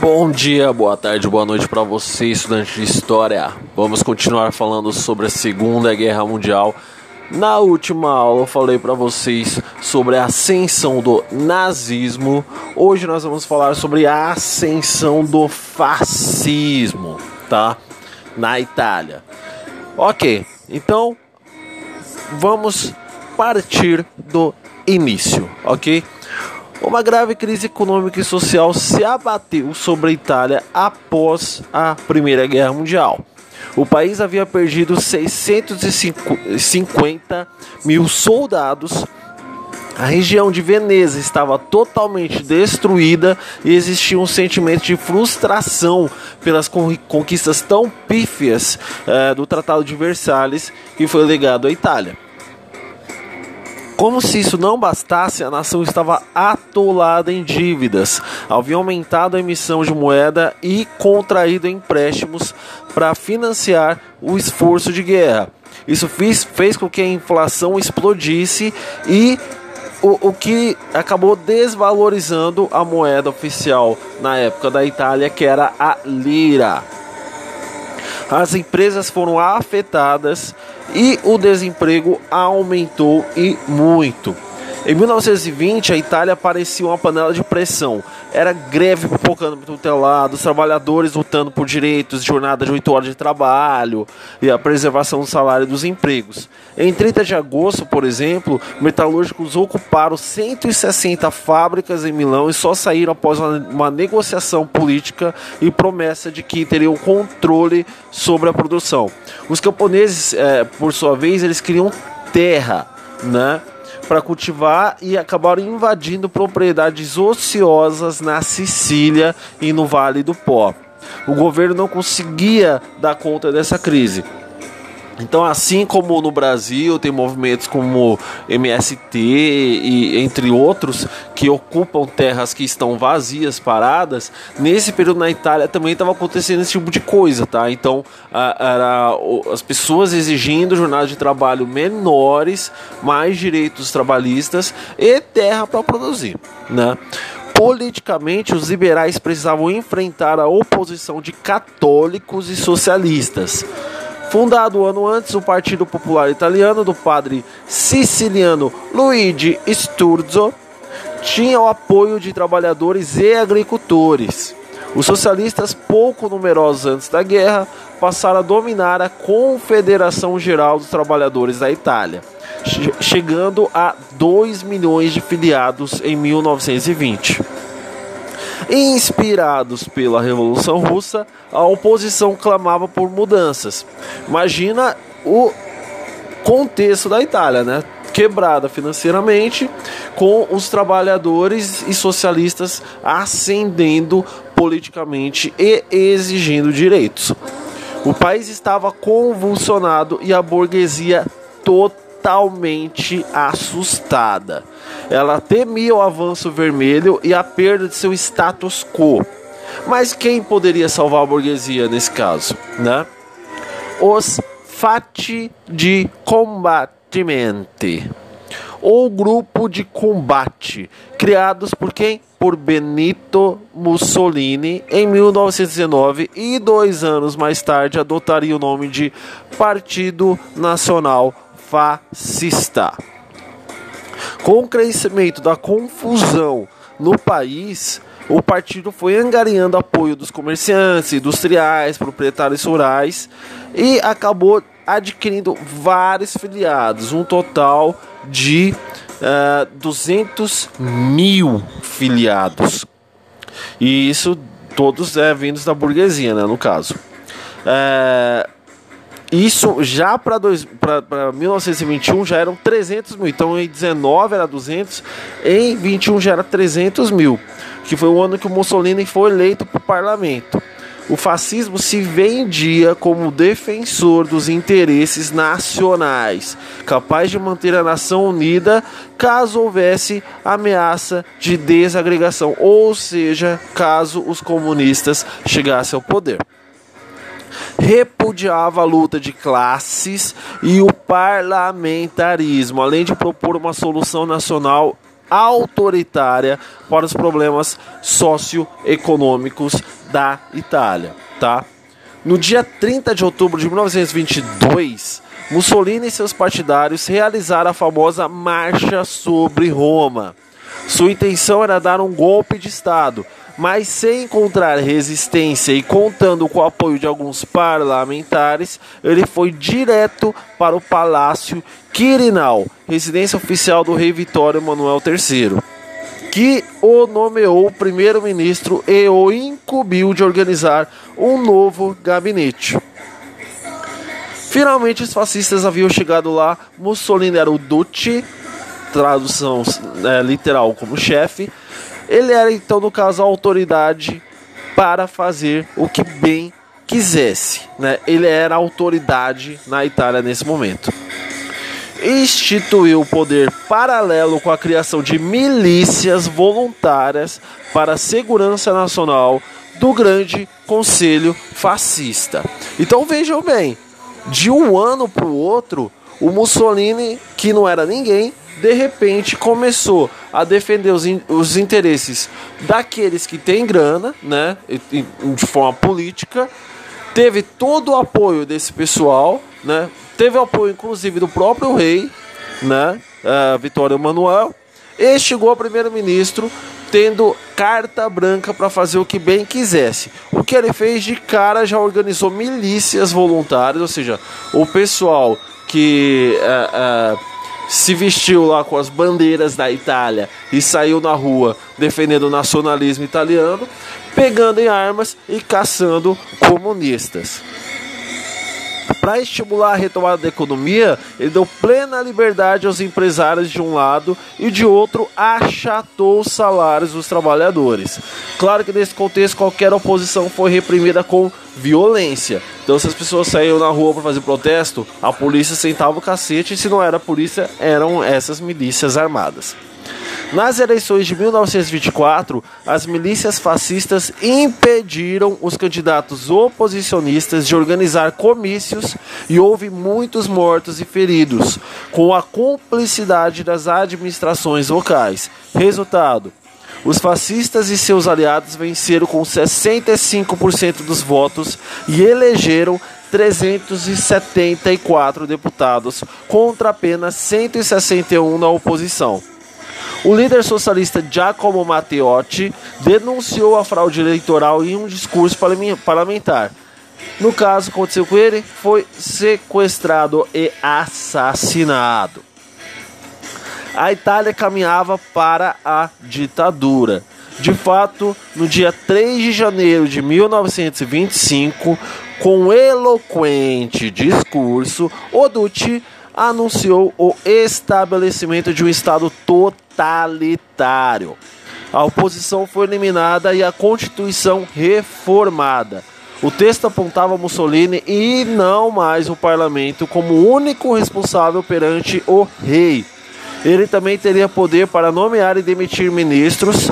Bom dia, boa tarde, boa noite para você, estudante de história. Vamos continuar falando sobre a Segunda Guerra Mundial. Na última aula eu falei para vocês sobre a ascensão do nazismo. Hoje nós vamos falar sobre a ascensão do fascismo, tá? Na Itália. OK. Então, vamos partir do início, OK? Uma grave crise econômica e social se abateu sobre a Itália após a Primeira Guerra Mundial. O país havia perdido 650 mil soldados. A região de Veneza estava totalmente destruída e existia um sentimento de frustração pelas conquistas tão pífias eh, do Tratado de Versalhes que foi legado à Itália. Como se isso não bastasse, a nação estava atolada em dívidas, havia aumentado a emissão de moeda e contraído empréstimos para financiar o esforço de guerra. Isso fez, fez com que a inflação explodisse e o, o, que acabou desvalorizando a moeda oficial na época da Itália, que era a lira. As empresas foram afetadas e o desemprego aumentou e muito. Em 1920, a Itália parecia uma panela de pressão. Era greve pipocando para todo lado, os trabalhadores lutando por direitos, jornada de 8 horas de trabalho e a preservação do salário e dos empregos. Em 30 de agosto, por exemplo, metalúrgicos ocuparam 160 fábricas em Milão e só saíram após uma, negociação política e promessa de que teriam controle sobre a produção. Os camponeses, é, por sua vez, eles queriam terra, né? Para cultivar e acabaram invadindo propriedades ociosas na Sicília e no Vale do Pó. O governo não conseguia dar conta dessa crise. Então, assim como no Brasil tem movimentos como MST e entre outros que ocupam terras que estão vazias, paradas, nesse período na Itália também estava acontecendo esse tipo de coisa, tá? Então, a, as pessoas exigindo jornadas de trabalho menores, mais direitos trabalhistas e terra para produzir, né? Politicamente, os liberais precisavam enfrentar a oposição de católicos e socialistas. Fundado um ano antes, o Partido Popular Italiano do padre siciliano Luigi Sturzo tinha o apoio de trabalhadores e agricultores. Os socialistas, pouco numerosos antes da guerra, passaram a dominar a Confederação Geral dos Trabalhadores da Itália, chegando a 2 milhões de filiados em 1920. Inspirados pela Revolução Russa, a oposição clamava por mudanças. Imagina o contexto da Itália, né? Quebrada financeiramente, com os trabalhadores e socialistas ascendendo politicamente e exigindo direitos. O país estava convulsionado e a burguesia totalmente assustada. Ela temia o avanço vermelho e a perda de seu status quo. Mas quem poderia salvar a burguesia nesse caso, né? Os fati de combattimenti, ou grupo de combate, criados por quem? Por Benito Mussolini em 1919 e dois anos mais tarde adotaria o nome de Partido Nacional Fascista. Com o crescimento da confusão no país, o partido foi angariando apoio dos comerciantes, industriais, proprietários rurais e acabou adquirindo vários filiados, um total de uh, eh, 200 mil filiados. E isso todos é vindos da burguesia, né, no caso. Uh, isso já para 1921 já eram 300 mil. Então em 19 era 200, em 21 já era 300 mil, que foi o ano que o Mussolini foi eleito para o parlamento. O fascismo se vendia como defensor dos interesses nacionais, capaz de manter a nação unida caso houvesse ameaça de desagregação, ou seja, caso os comunistas chegassem ao poder repudiava a luta de classes e o parlamentarismo, além de propor uma solução nacional autoritária para os problemas socioeconômicos da Itália, tá? No dia 30 de outubro de 1922, Mussolini e seus partidários realizaram a famosa Marcha sobre Roma. Sua intenção era dar um golpe de Estado, mas sem encontrar resistência e contando com o apoio de alguns parlamentares, ele foi direto para o Palácio Quirinal, residência oficial do rei Vitório Emanuel III que o nomeou primeiro-ministro e o incumbiu de organizar um novo gabinete. Finalmente, os fascistas haviam chegado lá. Mussolini era o Duce, tradução é, literal como chefe. Ele era, então, no caso, a autoridade para fazer o que bem quisesse. Né? Ele era a autoridade na Itália nesse momento instituiu o poder paralelo com a criação de milícias voluntárias para a segurança nacional do grande conselho fascista. Então vejam bem, de um ano para o outro, o Mussolini, que não era ninguém, de repente começou a defender os, in os interesses daqueles que têm grana, né, de forma política, teve todo o apoio desse pessoal, né, teve apoio inclusive do próprio rei, né, uh, Vitório Emanuel, e chegou primeiro-ministro tendo carta branca para fazer o que bem quisesse. O que ele fez de cara já organizou milícias voluntárias, ou seja, o pessoal que uh, uh, se vestiu lá com as bandeiras da Itália e saiu na rua defendendo o nacionalismo italiano, pegando em armas e caçando comunistas. Para estimular a retomada da economia, ele deu plena liberdade aos empresários de um lado e de outro achatou os salários dos trabalhadores. Claro que nesse contexto qualquer oposição foi reprimida com violência. Então se as pessoas saíam na rua para fazer protesto, a polícia sentava o cacete e se não era a polícia, eram essas milícias armadas. Nas eleições de 1924, as milícias fascistas impediram os candidatos oposicionistas de organizar comícios e houve muitos mortos e feridos, com a cumplicidade das administrações locais. Resultado: os fascistas e seus aliados venceram com 65% dos votos e elegeram 374 deputados contra apenas 161 na oposição. O líder socialista Giacomo Matteotti denunciou a fraude eleitoral em um discurso parlamentar. No caso, aconteceu com ele, foi sequestrado e assassinado. A Itália caminhava para a ditadura. De fato, no dia 3 de janeiro de 1925, com um eloquente discurso, o Duce anunciou o estabelecimento de um Estado totalitário. A oposição foi eliminada e a Constituição reformada. O texto apontava Mussolini e não mais o parlamento como único responsável perante o rei. Ele também teria poder para nomear e demitir ministros.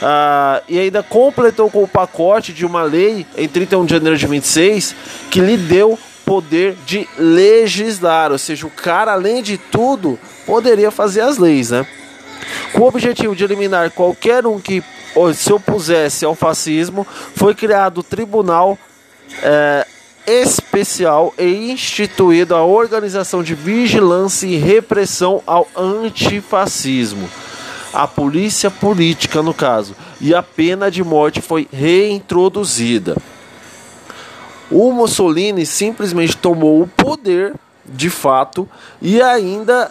Ah, e ainda completou com o pacote de uma lei em 31 de janeiro de 26 que lhe deu poder de legislar, ou seja, o cara, além de tudo, poderia fazer as leis, né? Com o objetivo de eliminar qualquer um que se opusesse ao fascismo, foi criado o Tribunal é, Especial e instituído a Organização de Vigilância e Repressão ao Antifascismo. A polícia política, no caso, e a pena de morte foi reintroduzida. O Mussolini simplesmente tomou o poder de fato e ainda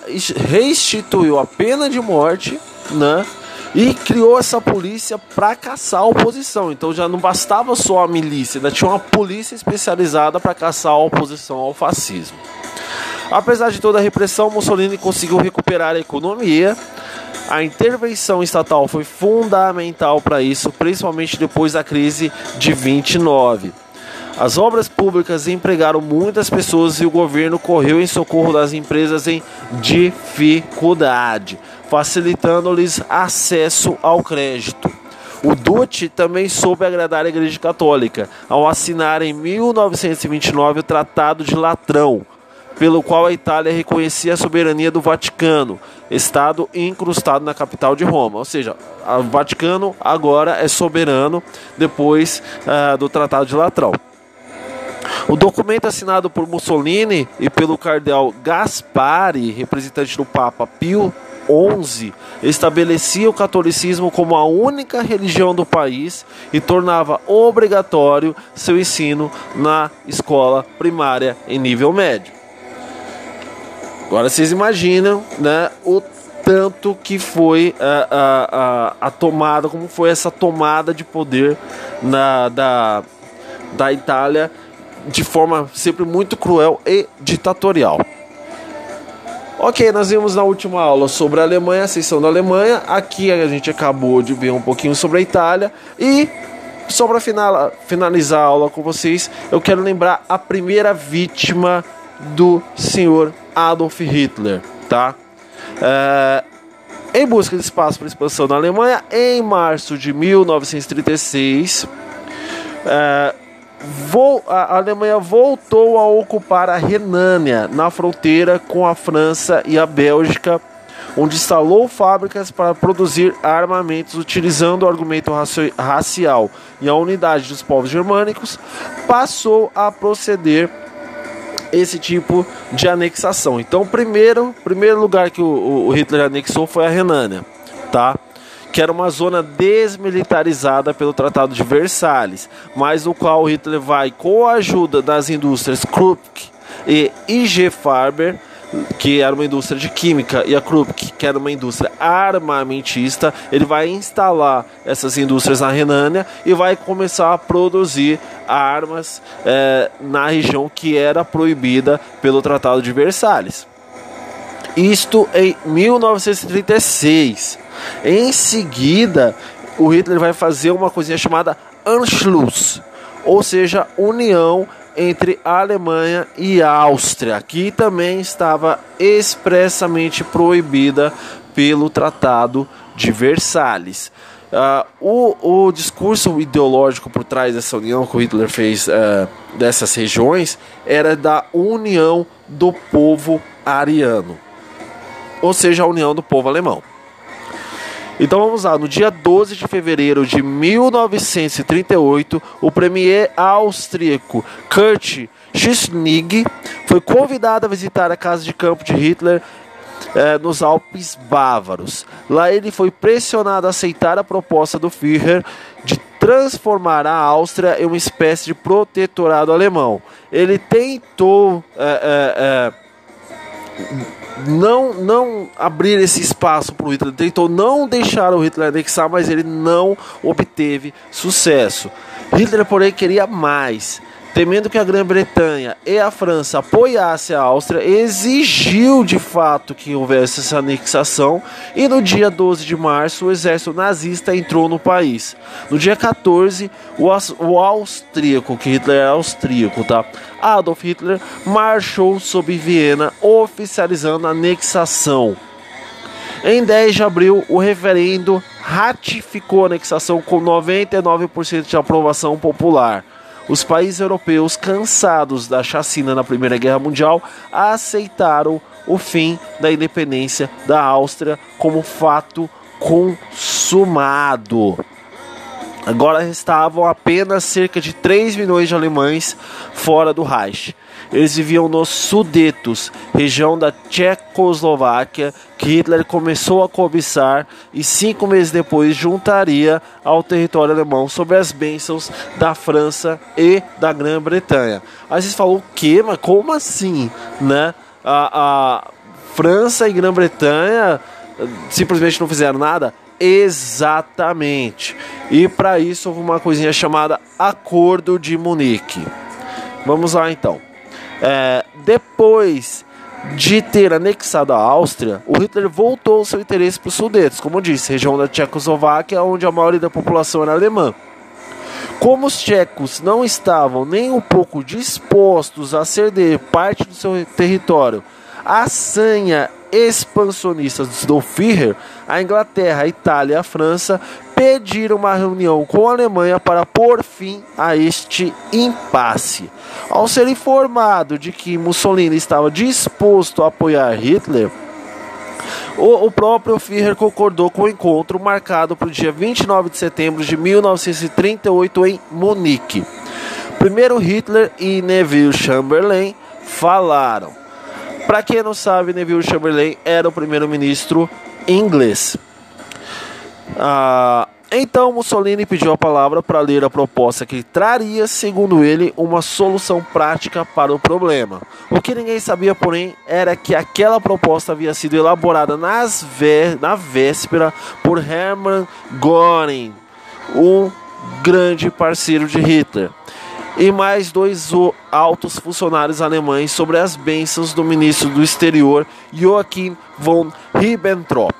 restituiu a pena de morte, né? E criou essa polícia para caçar a oposição. Então já não bastava só a milícia, ainda tinha uma polícia especializada para caçar a oposição ao fascismo. Apesar de toda a repressão, Mussolini conseguiu recuperar a economia. A intervenção estatal foi fundamental para isso, principalmente depois da crise de 29. As obras públicas empregaram muitas pessoas e o governo correu em socorro das empresas em dificuldade, facilitando-lhes acesso ao crédito. O Duce também soube agradar a Igreja Católica ao assinar em 1929 o Tratado de Latrão, pelo qual a Itália reconhecia a soberania do Vaticano, Estado incrustado na capital de Roma. Ou seja, o Vaticano agora é soberano depois uh, do Tratado de Latrão. O documento assinado por Mussolini e pelo cardeal Gaspari, representante do Papa Pio XI, estabelecia o catolicismo como a única religião do país e tornava obrigatório seu ensino na escola primária em nível médio. Agora vocês imaginam né, o tanto que foi a, a, a, a tomada, como foi essa tomada de poder na, da, da Itália de forma sempre muito cruel e ditatorial. Ok, nós vimos na última aula sobre a Alemanha, a seção da Alemanha. Aqui a gente acabou de ver um pouquinho sobre a Itália. E só para finalizar a aula com vocês, eu quero lembrar a primeira vítima do senhor Adolf Hitler, tá? É, em busca de espaço para expansão na Alemanha, em março de 1936, é, a Alemanha voltou a ocupar a Renânia, na fronteira com a França e a Bélgica, onde instalou fábricas para produzir armamentos utilizando o argumento racial e a unidade dos povos germânicos, passou a proceder esse tipo de anexação. Então, primeiro, primeiro lugar que o, o Hitler anexou foi a Renânia, tá? Que era uma zona desmilitarizada pelo Tratado de Versalhes, mas no qual Hitler vai, com a ajuda das indústrias Krupp e IG Farber, que era uma indústria de química, e a Krupp, que era uma indústria armamentista, ele vai instalar essas indústrias na Renânia e vai começar a produzir armas é, na região que era proibida pelo Tratado de Versalhes. Isto em 1936. Em seguida, o Hitler vai fazer uma coisinha chamada Anschluss, ou seja, união entre a Alemanha e a Áustria, que também estava expressamente proibida pelo Tratado de Versalhes. Uh, o, o, discurso ideológico por trás dessa união que o Hitler fez uh, dessas regiões era da união do povo ariano, ou seja, a união do povo alemão. Então vamos lá, no dia 12 de fevereiro de 1938, o premier austríaco Kurt Schissnig foi convidado a visitar a casa de campo de Hitler eh, nos Alpes Bávaros. Lá ele foi pressionado a aceitar a proposta do Führer de transformar a Áustria em uma espécie de protetorado alemão. Ele tentou eh, eh, não, não abrir esse espaço para o Hitler, tentou não deixar o Hitler anexar, mas ele não obteve sucesso. Hitler, porém, queria mais. Temendo que a Grã-Bretanha e a França apoiassem a Áustria, exigiu de fato que houvesse essa anexação e no dia 12 de março o exército nazista entrou no país. No dia 14, o, o austríaco, que Hitler é austríaco, tá? Adolf Hitler marchou sobre Viena, oficializando a anexação. Em 10 de abril, o referendo ratificou a anexação com 99% de aprovação popular. Os países europeus, cansados da chacina na Primeira Guerra Mundial, aceitaram o fim da independência da Áustria como fato consumado. Agora restavam apenas cerca de 3 milhões de alemães fora do Reich. Eles viviam nos Sudetos, região da Tchecoslováquia, que Hitler começou a cobiçar e cinco meses depois juntaria ao território alemão sob as bênçãos da França e da Grã-Bretanha. Aí vocês falam o quê? Mas como assim? Né? A, a França e Grã-Bretanha simplesmente não fizeram nada? Exatamente. E para isso houve uma coisinha chamada Acordo de Munique. Vamos lá então. É, depois de ter anexado a Áustria, o Hitler voltou seu interesse para os Sudetos, como disse, região da Tchecoslováquia, onde a maioria da população era alemã. Como os tchecos não estavam nem um pouco dispostos a ceder parte do seu território à sanha expansionista do Führer, a Inglaterra, a Itália e a França pediram uma reunião com a Alemanha para pôr fim a este impasse. Ao ser informado de que Mussolini estava disposto a apoiar Hitler, O, o próprio Führer concordou com o encontro marcado para o dia 29 de setembro de 1938 em Munique. Primeiro Hitler e Neville Chamberlain falaram. Para quem não sabe, Neville Chamberlain era o primeiro-ministro inglês. Ah, então Mussolini pediu a palavra para ler a proposta que traria, segundo ele, uma solução prática para o problema. O que ninguém sabia, porém, era que aquela proposta havia sido elaborada nas vé na véspera por Hermann Göring, um grande parceiro de Hitler, e mais dois altos funcionários alemães sobre as bênçãos do ministro do exterior Joachim von Ribbentrop.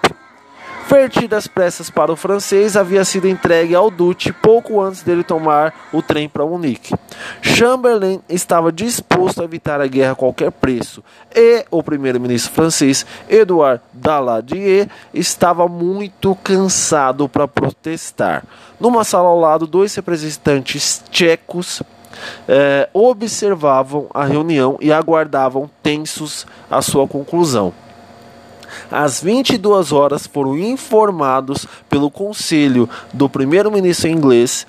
Vertida às pressas para o francês, havia sido entregue ao Duce pouco antes dele tomar o trem para Munique. Chamberlain estava disposto a evitar a guerra a qualquer preço, e o primeiro-ministro francês, Edouard Daladier, estava muito cansado para protestar. Numa sala ao lado, dois representantes tchecos eh, observavam a reunião e aguardavam tensos a sua conclusão. Às 22 horas foram informados pelo conselho do primeiro-ministro inglês,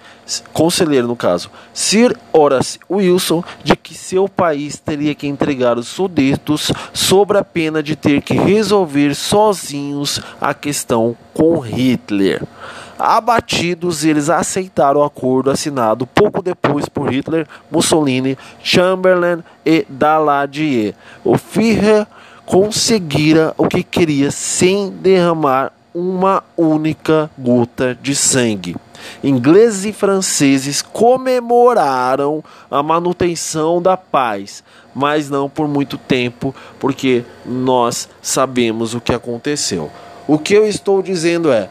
conselheiro no caso, Sir Horace Wilson, de que seu país teria que entregar os sudetos sob a pena de ter que resolver sozinhos a questão com Hitler. Abatidos, eles aceitaram o acordo assinado pouco depois por Hitler, Mussolini, Chamberlain e Daladier. O Führer conseguira o que queria sem derramar uma única gota de sangue. Ingleses e franceses comemoraram a manutenção da paz, mas não por muito tempo, porque nós sabemos o que aconteceu. O que eu estou dizendo é: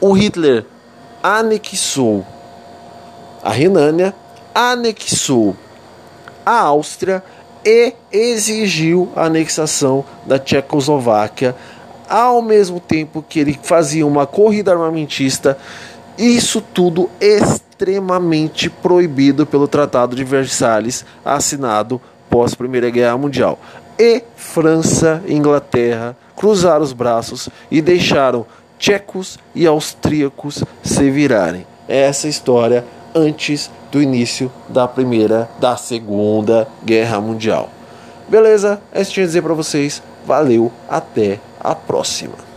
o Hitler anexou a Renânia, anexou a Áustria e exigiu a anexação da Tchecoslováquia, ao mesmo tempo que ele fazia uma corrida armamentista, isso tudo extremamente proibido pelo Tratado de Versalhes, assinado pós Primeira Guerra Mundial. E França e Inglaterra cruzaram os braços e deixaram tchecos e austríacos se virarem. Essa história antes do início da primeira, da segunda guerra mundial. Beleza? É isso que eu tinha a dizer para vocês. Valeu, até a próxima.